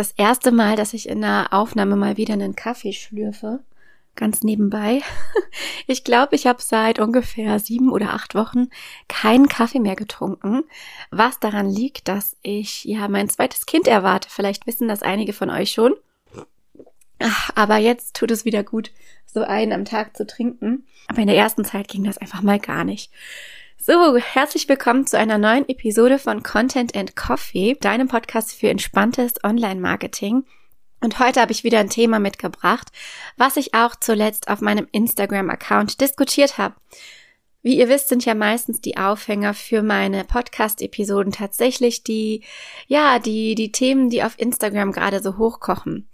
das erste Mal, dass ich in der Aufnahme mal wieder einen Kaffee schlürfe. Ganz nebenbei. Ich glaube, ich habe seit ungefähr sieben oder acht Wochen keinen Kaffee mehr getrunken. Was daran liegt, dass ich ja mein zweites Kind erwarte. Vielleicht wissen das einige von euch schon. Ach, aber jetzt tut es wieder gut, so einen am Tag zu trinken. Aber in der ersten Zeit ging das einfach mal gar nicht. So, herzlich willkommen zu einer neuen Episode von Content and Coffee, deinem Podcast für entspanntes Online-Marketing. Und heute habe ich wieder ein Thema mitgebracht, was ich auch zuletzt auf meinem Instagram-Account diskutiert habe. Wie ihr wisst, sind ja meistens die Aufhänger für meine Podcast-Episoden tatsächlich die, ja, die, die Themen, die auf Instagram gerade so hochkochen.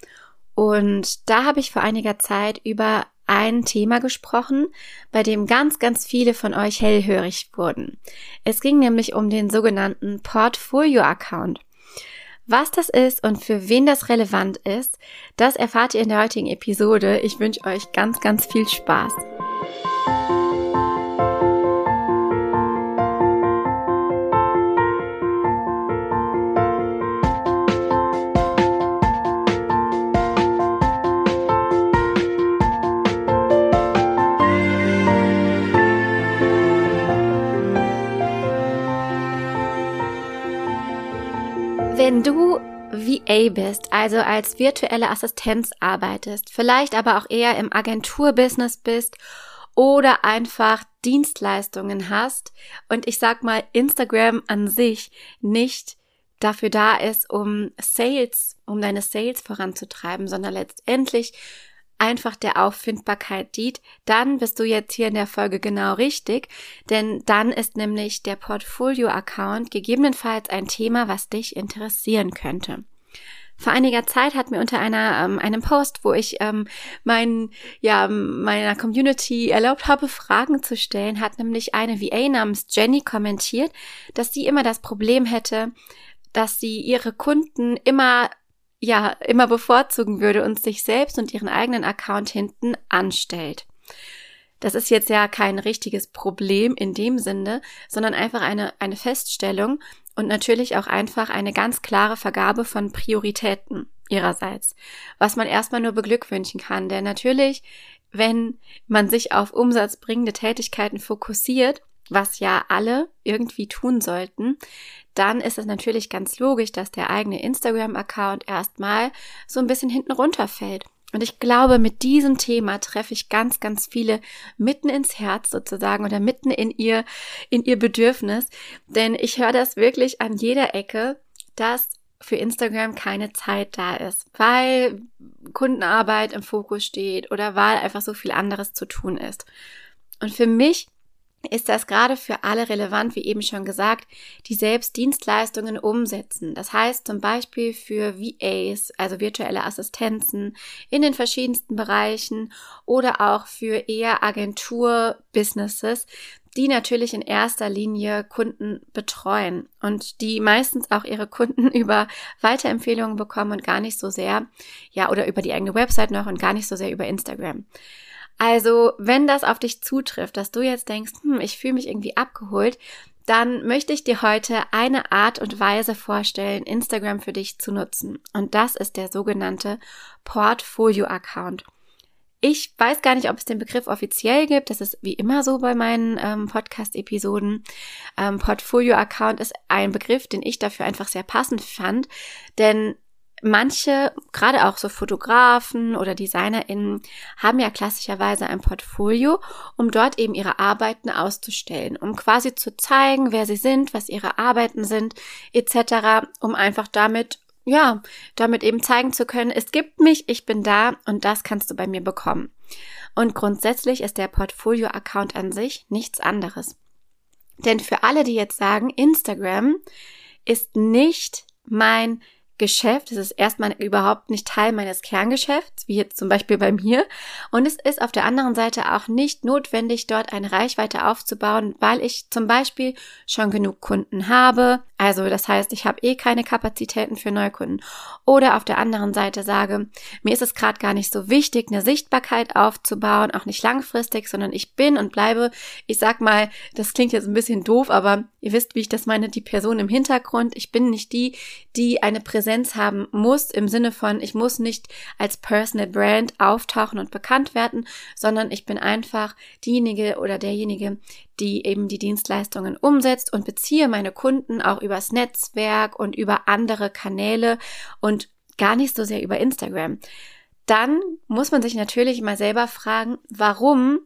Und da habe ich vor einiger Zeit über ein Thema gesprochen, bei dem ganz, ganz viele von euch hellhörig wurden. Es ging nämlich um den sogenannten Portfolio-Account. Was das ist und für wen das relevant ist, das erfahrt ihr in der heutigen Episode. Ich wünsche euch ganz, ganz viel Spaß. Wenn du VA bist, also als virtuelle Assistenz arbeitest, vielleicht aber auch eher im Agenturbusiness bist oder einfach Dienstleistungen hast und ich sag mal Instagram an sich nicht dafür da ist, um Sales, um deine Sales voranzutreiben, sondern letztendlich einfach der Auffindbarkeit dient, dann bist du jetzt hier in der Folge genau richtig, denn dann ist nämlich der Portfolio-Account gegebenenfalls ein Thema, was dich interessieren könnte. Vor einiger Zeit hat mir unter einer ähm, einem Post, wo ich ähm, mein, ja meiner Community erlaubt habe, Fragen zu stellen, hat nämlich eine VA namens Jenny kommentiert, dass sie immer das Problem hätte, dass sie ihre Kunden immer ja immer bevorzugen würde und sich selbst und ihren eigenen Account hinten anstellt. Das ist jetzt ja kein richtiges Problem in dem Sinne, sondern einfach eine, eine Feststellung und natürlich auch einfach eine ganz klare Vergabe von Prioritäten ihrerseits, was man erstmal nur beglückwünschen kann. Denn natürlich, wenn man sich auf umsatzbringende Tätigkeiten fokussiert, was ja alle irgendwie tun sollten, dann ist es natürlich ganz logisch, dass der eigene Instagram-Account erstmal so ein bisschen hinten runterfällt. Und ich glaube, mit diesem Thema treffe ich ganz, ganz viele mitten ins Herz sozusagen oder mitten in ihr, in ihr Bedürfnis. Denn ich höre das wirklich an jeder Ecke, dass für Instagram keine Zeit da ist, weil Kundenarbeit im Fokus steht oder weil einfach so viel anderes zu tun ist. Und für mich ist das gerade für alle relevant, wie eben schon gesagt, die selbst Dienstleistungen umsetzen. Das heißt zum Beispiel für VAs, also virtuelle Assistenzen in den verschiedensten Bereichen oder auch für eher Agentur-Businesses, die natürlich in erster Linie Kunden betreuen und die meistens auch ihre Kunden über Weiterempfehlungen bekommen und gar nicht so sehr, ja, oder über die eigene Website noch und gar nicht so sehr über Instagram. Also, wenn das auf dich zutrifft, dass du jetzt denkst, hm, ich fühle mich irgendwie abgeholt, dann möchte ich dir heute eine Art und Weise vorstellen, Instagram für dich zu nutzen. Und das ist der sogenannte Portfolio-Account. Ich weiß gar nicht, ob es den Begriff offiziell gibt. Das ist wie immer so bei meinen ähm, Podcast-Episoden. Ähm, Portfolio-Account ist ein Begriff, den ich dafür einfach sehr passend fand, denn manche, gerade auch so Fotografen oder DesignerInnen, haben ja klassischerweise ein Portfolio, um dort eben ihre Arbeiten auszustellen, um quasi zu zeigen, wer sie sind, was ihre Arbeiten sind, etc., um einfach damit, ja, damit eben zeigen zu können, es gibt mich, ich bin da und das kannst du bei mir bekommen. Und grundsätzlich ist der Portfolio-Account an sich nichts anderes. Denn für alle, die jetzt sagen, Instagram ist nicht mein Geschäft. Es ist erstmal überhaupt nicht Teil meines Kerngeschäfts, wie jetzt zum Beispiel bei mir. Und es ist auf der anderen Seite auch nicht notwendig, dort eine Reichweite aufzubauen, weil ich zum Beispiel schon genug Kunden habe. Also das heißt, ich habe eh keine Kapazitäten für Neukunden. Oder auf der anderen Seite sage, mir ist es gerade gar nicht so wichtig, eine Sichtbarkeit aufzubauen, auch nicht langfristig, sondern ich bin und bleibe, ich sag mal, das klingt jetzt ein bisschen doof, aber ihr wisst, wie ich das meine, die Person im Hintergrund. Ich bin nicht die, die eine Präsenz Präsenz haben muss im Sinne von, ich muss nicht als Personal Brand auftauchen und bekannt werden, sondern ich bin einfach diejenige oder derjenige, die eben die Dienstleistungen umsetzt und beziehe meine Kunden auch übers Netzwerk und über andere Kanäle und gar nicht so sehr über Instagram. Dann muss man sich natürlich mal selber fragen, warum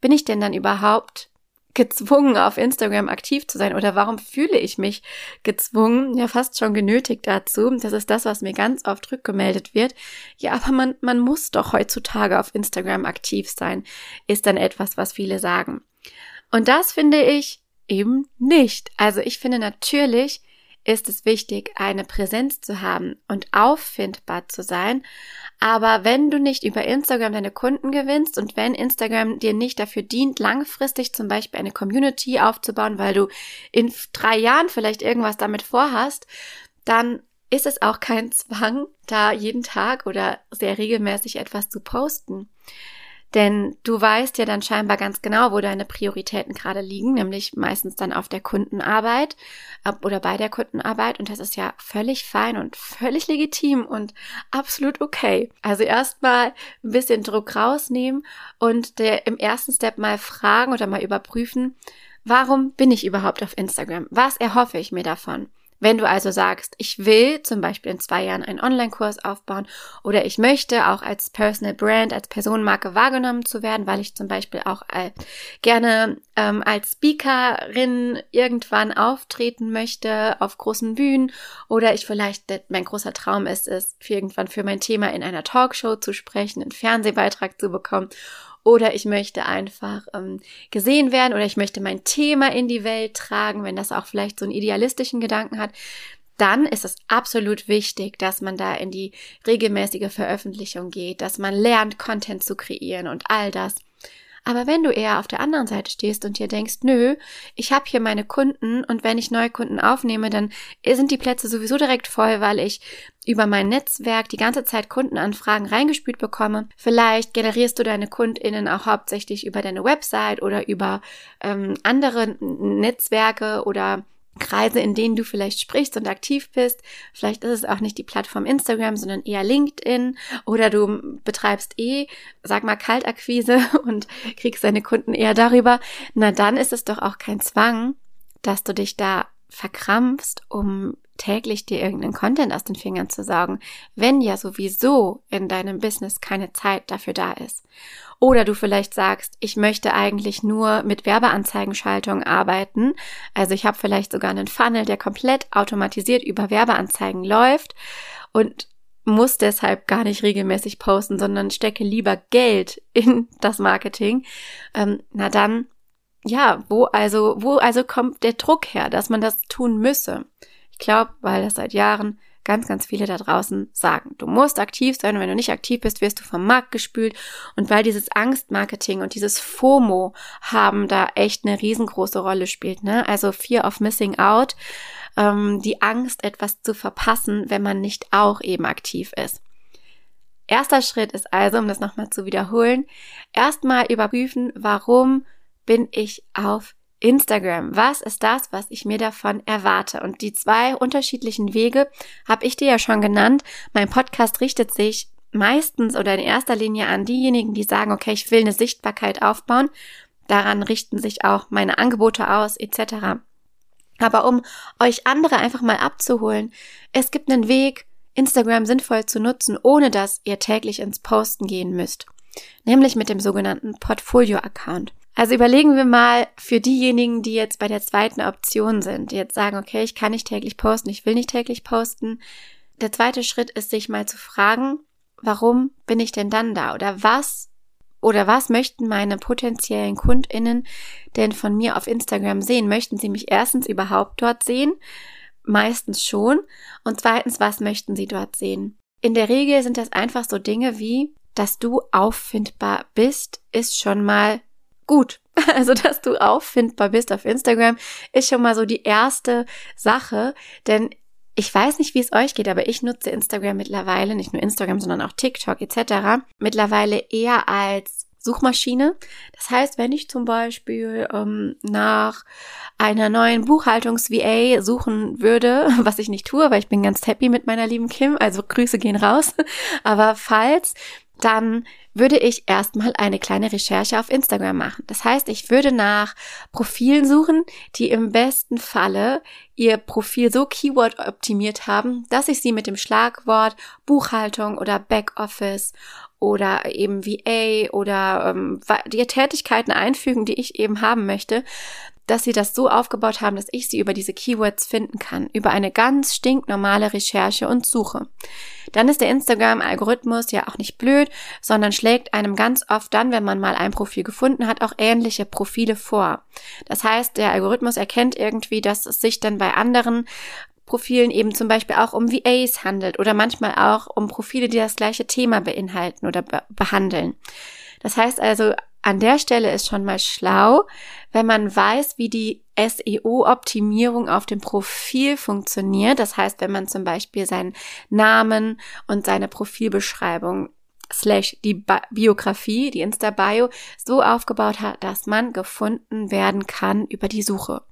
bin ich denn dann überhaupt gezwungen, auf Instagram aktiv zu sein oder warum fühle ich mich gezwungen, ja fast schon genötigt dazu. Das ist das, was mir ganz oft rückgemeldet wird. Ja, aber man, man muss doch heutzutage auf Instagram aktiv sein, ist dann etwas, was viele sagen. Und das finde ich eben nicht. Also ich finde natürlich, ist es wichtig, eine Präsenz zu haben und auffindbar zu sein. Aber wenn du nicht über Instagram deine Kunden gewinnst und wenn Instagram dir nicht dafür dient, langfristig zum Beispiel eine Community aufzubauen, weil du in drei Jahren vielleicht irgendwas damit vorhast, dann ist es auch kein Zwang, da jeden Tag oder sehr regelmäßig etwas zu posten. Denn du weißt ja dann scheinbar ganz genau, wo deine Prioritäten gerade liegen, nämlich meistens dann auf der Kundenarbeit oder bei der Kundenarbeit. Und das ist ja völlig fein und völlig legitim und absolut okay. Also erstmal ein bisschen Druck rausnehmen und der, im ersten Step mal fragen oder mal überprüfen, warum bin ich überhaupt auf Instagram? Was erhoffe ich mir davon? Wenn du also sagst, ich will zum Beispiel in zwei Jahren einen Online-Kurs aufbauen oder ich möchte auch als Personal Brand, als Personenmarke wahrgenommen zu werden, weil ich zum Beispiel auch äh, gerne ähm, als Speakerin irgendwann auftreten möchte auf großen Bühnen oder ich vielleicht, mein großer Traum ist es, irgendwann für mein Thema in einer Talkshow zu sprechen, einen Fernsehbeitrag zu bekommen oder ich möchte einfach ähm, gesehen werden oder ich möchte mein Thema in die Welt tragen, wenn das auch vielleicht so einen idealistischen Gedanken hat, dann ist es absolut wichtig, dass man da in die regelmäßige Veröffentlichung geht, dass man lernt, Content zu kreieren und all das. Aber wenn du eher auf der anderen Seite stehst und dir denkst, nö, ich habe hier meine Kunden und wenn ich neue Kunden aufnehme, dann sind die Plätze sowieso direkt voll, weil ich über mein Netzwerk die ganze Zeit Kundenanfragen reingespült bekomme. Vielleicht generierst du deine KundInnen auch hauptsächlich über deine Website oder über ähm, andere Netzwerke oder Kreise, in denen du vielleicht sprichst und aktiv bist. Vielleicht ist es auch nicht die Plattform Instagram, sondern eher LinkedIn oder du betreibst eh, sag mal, Kaltakquise und kriegst deine Kunden eher darüber. Na, dann ist es doch auch kein Zwang, dass du dich da verkrampfst, um täglich dir irgendeinen Content aus den Fingern zu saugen, wenn ja sowieso in deinem Business keine Zeit dafür da ist. Oder du vielleicht sagst, ich möchte eigentlich nur mit Werbeanzeigenschaltung arbeiten. Also ich habe vielleicht sogar einen Funnel, der komplett automatisiert über Werbeanzeigen läuft und muss deshalb gar nicht regelmäßig posten, sondern stecke lieber Geld in das Marketing. Ähm, na dann, ja, wo also, wo also kommt der Druck her, dass man das tun müsse? Ich glaube, weil das seit Jahren ganz, ganz viele da draußen sagen. Du musst aktiv sein und wenn du nicht aktiv bist, wirst du vom Markt gespült. Und weil dieses Angstmarketing und dieses FOMO haben da echt eine riesengroße Rolle spielt, ne? Also Fear of Missing Out, ähm, die Angst, etwas zu verpassen, wenn man nicht auch eben aktiv ist. Erster Schritt ist also, um das nochmal zu wiederholen, erstmal überprüfen, warum bin ich auf Instagram. Was ist das, was ich mir davon erwarte? Und die zwei unterschiedlichen Wege habe ich dir ja schon genannt. Mein Podcast richtet sich meistens oder in erster Linie an diejenigen, die sagen, okay, ich will eine Sichtbarkeit aufbauen. Daran richten sich auch meine Angebote aus, etc. Aber um euch andere einfach mal abzuholen, es gibt einen Weg, Instagram sinnvoll zu nutzen, ohne dass ihr täglich ins Posten gehen müsst. Nämlich mit dem sogenannten Portfolio-Account. Also überlegen wir mal für diejenigen, die jetzt bei der zweiten Option sind, die jetzt sagen, okay, ich kann nicht täglich posten, ich will nicht täglich posten. Der zweite Schritt ist, sich mal zu fragen, warum bin ich denn dann da? Oder was oder was möchten meine potenziellen KundInnen denn von mir auf Instagram sehen? Möchten sie mich erstens überhaupt dort sehen? Meistens schon. Und zweitens, was möchten sie dort sehen? In der Regel sind das einfach so Dinge wie, dass du auffindbar bist, ist schon mal gut. Also, dass du auffindbar bist auf Instagram, ist schon mal so die erste Sache, denn ich weiß nicht, wie es euch geht, aber ich nutze Instagram mittlerweile, nicht nur Instagram, sondern auch TikTok etc. mittlerweile eher als Suchmaschine. Das heißt, wenn ich zum Beispiel ähm, nach einer neuen Buchhaltungs-VA suchen würde, was ich nicht tue, weil ich bin ganz happy mit meiner lieben Kim, also Grüße gehen raus. Aber falls, dann würde ich erstmal eine kleine Recherche auf Instagram machen. Das heißt, ich würde nach Profilen suchen, die im besten Falle ihr Profil so Keyword optimiert haben, dass ich sie mit dem Schlagwort Buchhaltung oder Backoffice oder eben VA oder ähm, die Tätigkeiten einfügen, die ich eben haben möchte, dass sie das so aufgebaut haben, dass ich sie über diese Keywords finden kann, über eine ganz stinknormale Recherche und Suche. Dann ist der Instagram-Algorithmus ja auch nicht blöd, sondern schlägt einem ganz oft dann, wenn man mal ein Profil gefunden hat, auch ähnliche Profile vor. Das heißt, der Algorithmus erkennt irgendwie, dass es sich dann bei anderen Profilen eben zum Beispiel auch um VAs handelt oder manchmal auch um Profile, die das gleiche Thema beinhalten oder be behandeln. Das heißt also, an der Stelle ist schon mal schlau, wenn man weiß, wie die SEO-Optimierung auf dem Profil funktioniert. Das heißt, wenn man zum Beispiel seinen Namen und seine Profilbeschreibung slash die Biografie, die Insta-Bio so aufgebaut hat, dass man gefunden werden kann über die Suche.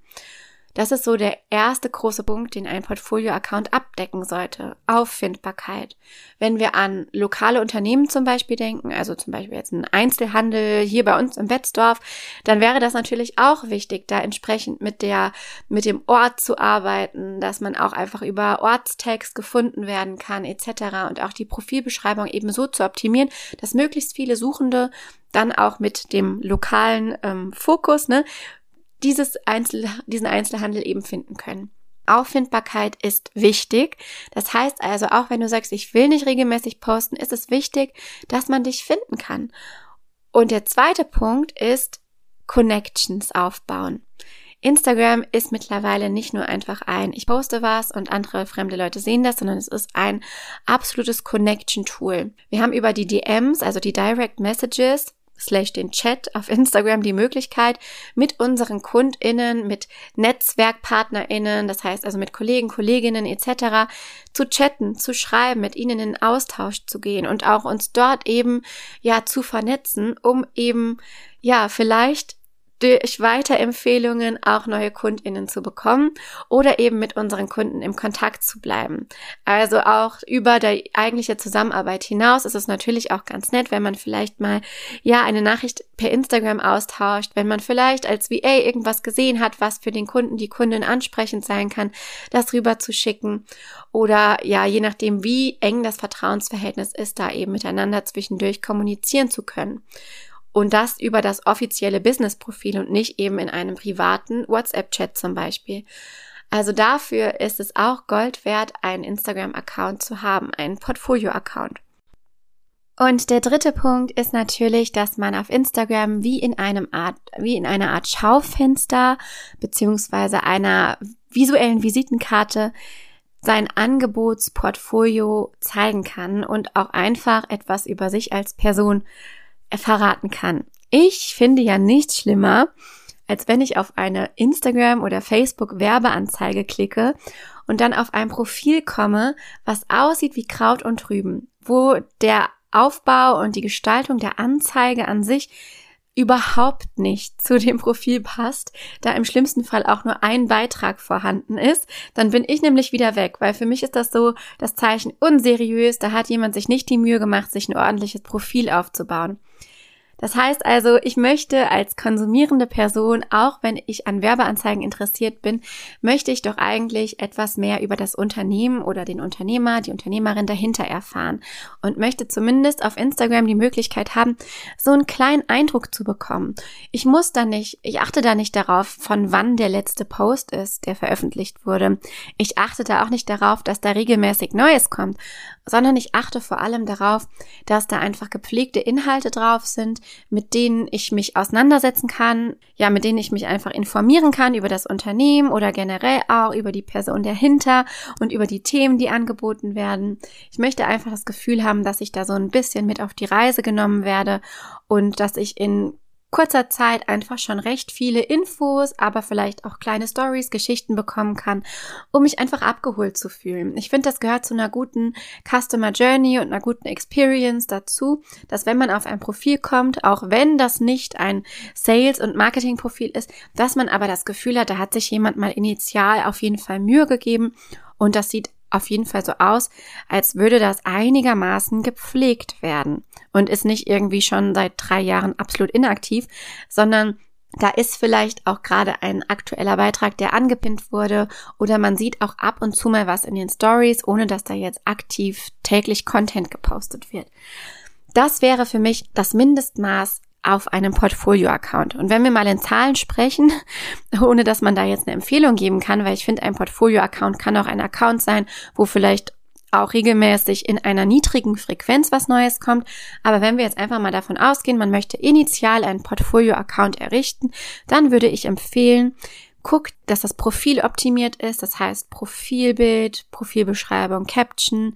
Das ist so der erste große Punkt, den ein Portfolio-Account abdecken sollte. Auffindbarkeit. Wenn wir an lokale Unternehmen zum Beispiel denken, also zum Beispiel jetzt ein Einzelhandel hier bei uns im Betzdorf, dann wäre das natürlich auch wichtig, da entsprechend mit der, mit dem Ort zu arbeiten, dass man auch einfach über Ortstext gefunden werden kann, etc. und auch die Profilbeschreibung eben so zu optimieren, dass möglichst viele Suchende dann auch mit dem lokalen ähm, Fokus, ne, dieses Einzel diesen Einzelhandel eben finden können. Auffindbarkeit ist wichtig. Das heißt also, auch wenn du sagst, ich will nicht regelmäßig posten, ist es wichtig, dass man dich finden kann. Und der zweite Punkt ist Connections aufbauen. Instagram ist mittlerweile nicht nur einfach ein, ich poste was und andere fremde Leute sehen das, sondern es ist ein absolutes Connection-Tool. Wir haben über die DMs, also die Direct Messages, slash den Chat auf Instagram die Möglichkeit, mit unseren KundInnen, mit NetzwerkpartnerInnen, das heißt also mit Kollegen, Kolleginnen etc. zu chatten, zu schreiben, mit ihnen in Austausch zu gehen und auch uns dort eben ja zu vernetzen, um eben ja vielleicht durch Weiterempfehlungen auch neue KundInnen zu bekommen oder eben mit unseren Kunden im Kontakt zu bleiben. Also auch über die eigentliche Zusammenarbeit hinaus ist es natürlich auch ganz nett, wenn man vielleicht mal, ja, eine Nachricht per Instagram austauscht, wenn man vielleicht als VA irgendwas gesehen hat, was für den Kunden, die Kundin ansprechend sein kann, das rüber zu schicken oder ja, je nachdem, wie eng das Vertrauensverhältnis ist, da eben miteinander zwischendurch kommunizieren zu können. Und das über das offizielle Business-Profil und nicht eben in einem privaten WhatsApp-Chat zum Beispiel. Also dafür ist es auch Gold wert, einen Instagram-Account zu haben, einen Portfolio-Account. Und der dritte Punkt ist natürlich, dass man auf Instagram wie in einem Art, wie in einer Art Schaufenster beziehungsweise einer visuellen Visitenkarte sein Angebotsportfolio zeigen kann und auch einfach etwas über sich als Person verraten kann. Ich finde ja nichts schlimmer, als wenn ich auf eine Instagram oder Facebook Werbeanzeige klicke und dann auf ein Profil komme, was aussieht wie Kraut und Rüben, wo der Aufbau und die Gestaltung der Anzeige an sich überhaupt nicht zu dem Profil passt, da im schlimmsten Fall auch nur ein Beitrag vorhanden ist, dann bin ich nämlich wieder weg, weil für mich ist das so das Zeichen unseriös, da hat jemand sich nicht die Mühe gemacht, sich ein ordentliches Profil aufzubauen. Das heißt also, ich möchte als konsumierende Person, auch wenn ich an Werbeanzeigen interessiert bin, möchte ich doch eigentlich etwas mehr über das Unternehmen oder den Unternehmer, die Unternehmerin dahinter erfahren und möchte zumindest auf Instagram die Möglichkeit haben, so einen kleinen Eindruck zu bekommen. Ich muss da nicht, ich achte da nicht darauf, von wann der letzte Post ist, der veröffentlicht wurde. Ich achte da auch nicht darauf, dass da regelmäßig Neues kommt, sondern ich achte vor allem darauf, dass da einfach gepflegte Inhalte drauf sind, mit denen ich mich auseinandersetzen kann, ja, mit denen ich mich einfach informieren kann über das Unternehmen oder generell auch über die Person dahinter und über die Themen, die angeboten werden. Ich möchte einfach das Gefühl haben, dass ich da so ein bisschen mit auf die Reise genommen werde und dass ich in kurzer Zeit einfach schon recht viele Infos, aber vielleicht auch kleine Stories, Geschichten bekommen kann, um mich einfach abgeholt zu fühlen. Ich finde, das gehört zu einer guten Customer Journey und einer guten Experience dazu, dass wenn man auf ein Profil kommt, auch wenn das nicht ein Sales- und Marketing-Profil ist, dass man aber das Gefühl hat, da hat sich jemand mal initial auf jeden Fall Mühe gegeben und das sieht auf jeden Fall so aus, als würde das einigermaßen gepflegt werden und ist nicht irgendwie schon seit drei Jahren absolut inaktiv, sondern da ist vielleicht auch gerade ein aktueller Beitrag, der angepinnt wurde oder man sieht auch ab und zu mal was in den Stories, ohne dass da jetzt aktiv täglich Content gepostet wird. Das wäre für mich das Mindestmaß auf einem Portfolio-Account. Und wenn wir mal in Zahlen sprechen, ohne dass man da jetzt eine Empfehlung geben kann, weil ich finde, ein Portfolio-Account kann auch ein Account sein, wo vielleicht auch regelmäßig in einer niedrigen Frequenz was Neues kommt. Aber wenn wir jetzt einfach mal davon ausgehen, man möchte initial einen Portfolio-Account errichten, dann würde ich empfehlen, guckt, dass das Profil optimiert ist, das heißt Profilbild, Profilbeschreibung, Caption,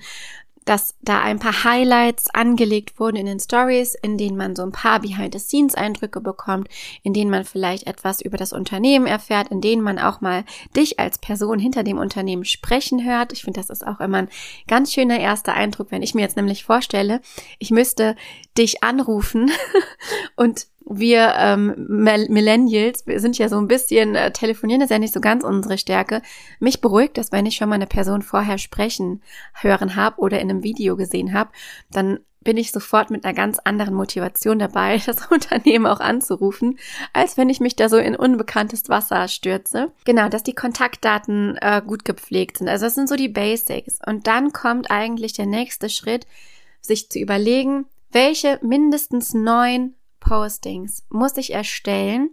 dass da ein paar Highlights angelegt wurden in den Stories, in denen man so ein paar Behind-the-Scenes-Eindrücke bekommt, in denen man vielleicht etwas über das Unternehmen erfährt, in denen man auch mal dich als Person hinter dem Unternehmen sprechen hört. Ich finde, das ist auch immer ein ganz schöner erster Eindruck, wenn ich mir jetzt nämlich vorstelle, ich müsste dich anrufen und wir ähm, Millennials, wir sind ja so ein bisschen, äh, telefonieren ist ja nicht so ganz unsere Stärke. Mich beruhigt das, wenn ich schon mal eine Person vorher sprechen hören habe oder in einem Video gesehen habe, dann bin ich sofort mit einer ganz anderen Motivation dabei, das Unternehmen auch anzurufen, als wenn ich mich da so in unbekanntes Wasser stürze. Genau, dass die Kontaktdaten äh, gut gepflegt sind. Also das sind so die Basics. Und dann kommt eigentlich der nächste Schritt, sich zu überlegen, welche mindestens neun Postings muss ich erstellen,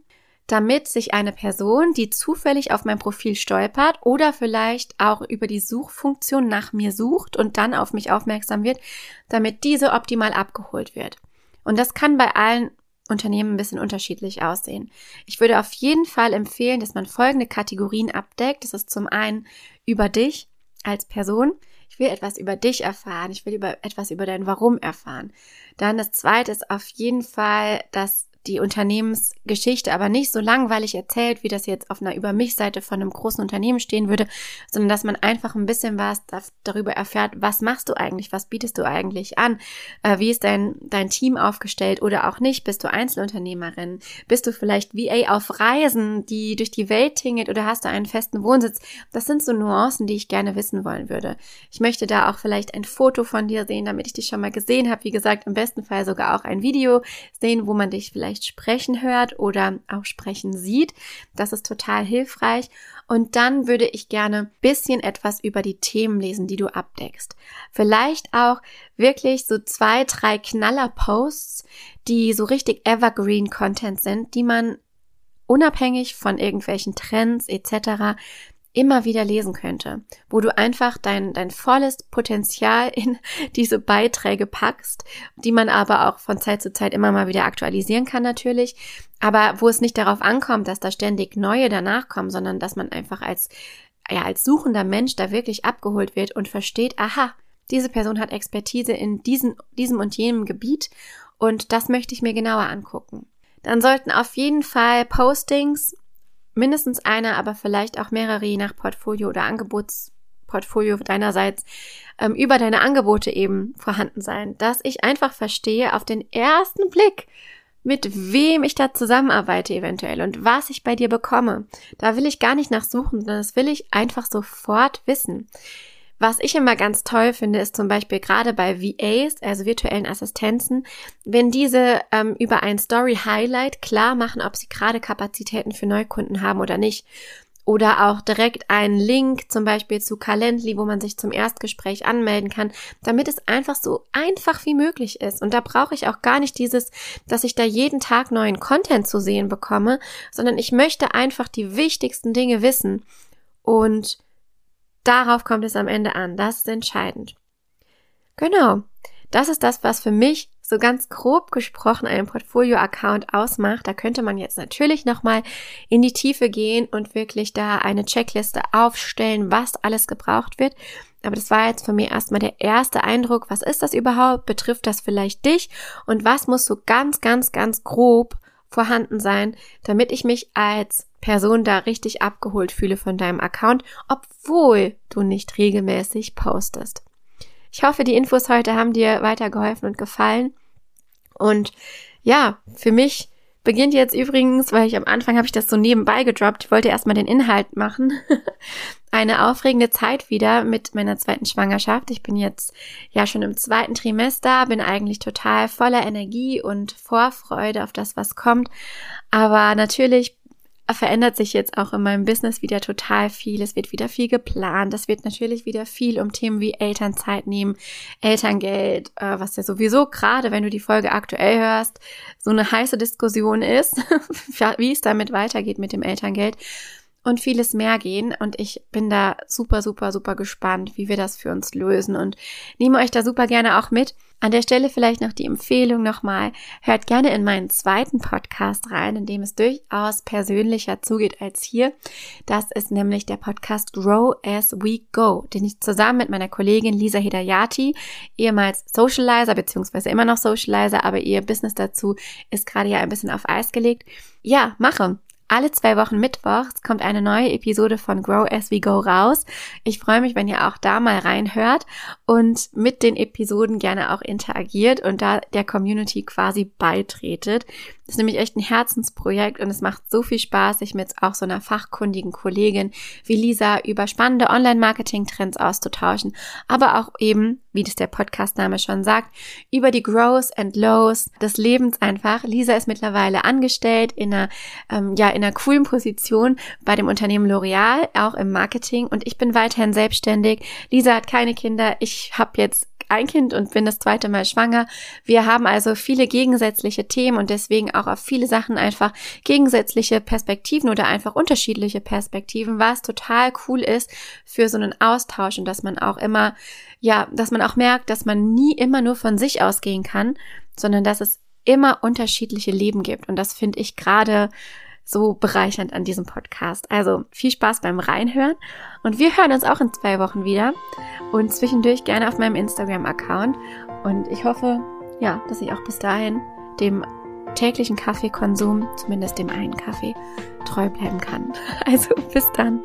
damit sich eine Person, die zufällig auf mein Profil stolpert oder vielleicht auch über die Suchfunktion nach mir sucht und dann auf mich aufmerksam wird, damit diese optimal abgeholt wird. Und das kann bei allen Unternehmen ein bisschen unterschiedlich aussehen. Ich würde auf jeden Fall empfehlen, dass man folgende Kategorien abdeckt. Das ist zum einen über dich als Person. Ich will etwas über dich erfahren. Ich will über etwas über dein Warum erfahren. Dann das zweite ist auf jeden Fall, dass die Unternehmensgeschichte aber nicht so langweilig erzählt, wie das jetzt auf einer Über mich-Seite von einem großen Unternehmen stehen würde, sondern dass man einfach ein bisschen was darüber erfährt, was machst du eigentlich, was bietest du eigentlich an, äh, wie ist dein, dein Team aufgestellt oder auch nicht, bist du Einzelunternehmerin, bist du vielleicht VA auf Reisen, die durch die Welt tingelt oder hast du einen festen Wohnsitz, das sind so Nuancen, die ich gerne wissen wollen würde. Ich möchte da auch vielleicht ein Foto von dir sehen, damit ich dich schon mal gesehen habe, wie gesagt, im besten Fall sogar auch ein Video sehen, wo man dich vielleicht vielleicht sprechen hört oder auch sprechen sieht. Das ist total hilfreich. Und dann würde ich gerne bisschen etwas über die Themen lesen, die du abdeckst. Vielleicht auch wirklich so zwei, drei Knaller-Posts, die so richtig Evergreen Content sind, die man unabhängig von irgendwelchen Trends etc immer wieder lesen könnte, wo du einfach dein, dein volles Potenzial in diese Beiträge packst, die man aber auch von Zeit zu Zeit immer mal wieder aktualisieren kann natürlich, aber wo es nicht darauf ankommt, dass da ständig neue danach kommen, sondern dass man einfach als, ja, als suchender Mensch da wirklich abgeholt wird und versteht, aha, diese Person hat Expertise in diesem, diesem und jenem Gebiet und das möchte ich mir genauer angucken. Dann sollten auf jeden Fall Postings mindestens eine, aber vielleicht auch mehrere, je nach Portfolio oder Angebotsportfolio deinerseits, ähm, über deine Angebote eben vorhanden sein, dass ich einfach verstehe auf den ersten Blick, mit wem ich da zusammenarbeite eventuell und was ich bei dir bekomme. Da will ich gar nicht nachsuchen, sondern das will ich einfach sofort wissen. Was ich immer ganz toll finde, ist zum Beispiel gerade bei VAs, also virtuellen Assistenzen, wenn diese ähm, über ein Story Highlight klar machen, ob sie gerade Kapazitäten für Neukunden haben oder nicht. Oder auch direkt einen Link zum Beispiel zu Calendly, wo man sich zum Erstgespräch anmelden kann, damit es einfach so einfach wie möglich ist. Und da brauche ich auch gar nicht dieses, dass ich da jeden Tag neuen Content zu sehen bekomme, sondern ich möchte einfach die wichtigsten Dinge wissen. Und Darauf kommt es am Ende an. Das ist entscheidend. Genau. Das ist das, was für mich so ganz grob gesprochen einen Portfolio-Account ausmacht. Da könnte man jetzt natürlich nochmal in die Tiefe gehen und wirklich da eine Checkliste aufstellen, was alles gebraucht wird. Aber das war jetzt für mich erstmal der erste Eindruck. Was ist das überhaupt? Betrifft das vielleicht dich? Und was musst du ganz, ganz, ganz grob vorhanden sein, damit ich mich als Person da richtig abgeholt fühle von deinem Account, obwohl du nicht regelmäßig postest. Ich hoffe, die Infos heute haben dir weitergeholfen und gefallen. Und ja, für mich beginnt jetzt übrigens, weil ich am Anfang habe ich das so nebenbei gedroppt, ich wollte erstmal den Inhalt machen. Eine aufregende Zeit wieder mit meiner zweiten Schwangerschaft. Ich bin jetzt ja schon im zweiten Trimester, bin eigentlich total voller Energie und Vorfreude auf das, was kommt. Aber natürlich verändert sich jetzt auch in meinem Business wieder total viel. Es wird wieder viel geplant. Es wird natürlich wieder viel um Themen wie Elternzeit nehmen, Elterngeld, äh, was ja sowieso gerade, wenn du die Folge aktuell hörst, so eine heiße Diskussion ist, wie es damit weitergeht mit dem Elterngeld und vieles mehr gehen. Und ich bin da super, super, super gespannt, wie wir das für uns lösen und nehme euch da super gerne auch mit. An der Stelle vielleicht noch die Empfehlung nochmal. Hört gerne in meinen zweiten Podcast rein, in dem es durchaus persönlicher zugeht als hier. Das ist nämlich der Podcast Grow as We Go, den ich zusammen mit meiner Kollegin Lisa Hidayati, ehemals Socializer, beziehungsweise immer noch Socializer, aber ihr Business dazu ist gerade ja ein bisschen auf Eis gelegt. Ja, mache. Alle zwei Wochen Mittwochs kommt eine neue Episode von Grow as we go raus. Ich freue mich, wenn ihr auch da mal reinhört und mit den Episoden gerne auch interagiert und da der Community quasi beitretet. Das ist nämlich echt ein Herzensprojekt und es macht so viel Spaß, sich mit auch so einer fachkundigen Kollegin wie Lisa über spannende Online-Marketing-Trends auszutauschen, aber auch eben, wie das der Podcastname schon sagt, über die Growth and Lows des Lebens einfach. Lisa ist mittlerweile angestellt in einer, ähm, ja, in einer coolen Position bei dem Unternehmen L'Oreal, auch im Marketing und ich bin weiterhin selbstständig. Lisa hat keine Kinder. Ich habe jetzt ein Kind und bin das zweite Mal schwanger. Wir haben also viele gegensätzliche Themen und deswegen auch auf viele Sachen einfach gegensätzliche Perspektiven oder einfach unterschiedliche Perspektiven, was total cool ist für so einen Austausch und dass man auch immer, ja, dass man auch merkt, dass man nie immer nur von sich ausgehen kann, sondern dass es immer unterschiedliche Leben gibt. Und das finde ich gerade so bereichernd an diesem Podcast. Also viel Spaß beim Reinhören und wir hören uns auch in zwei Wochen wieder und zwischendurch gerne auf meinem Instagram-Account. Und ich hoffe, ja, dass ich auch bis dahin dem täglichen Kaffeekonsum, zumindest dem einen Kaffee, treu bleiben kann. Also bis dann.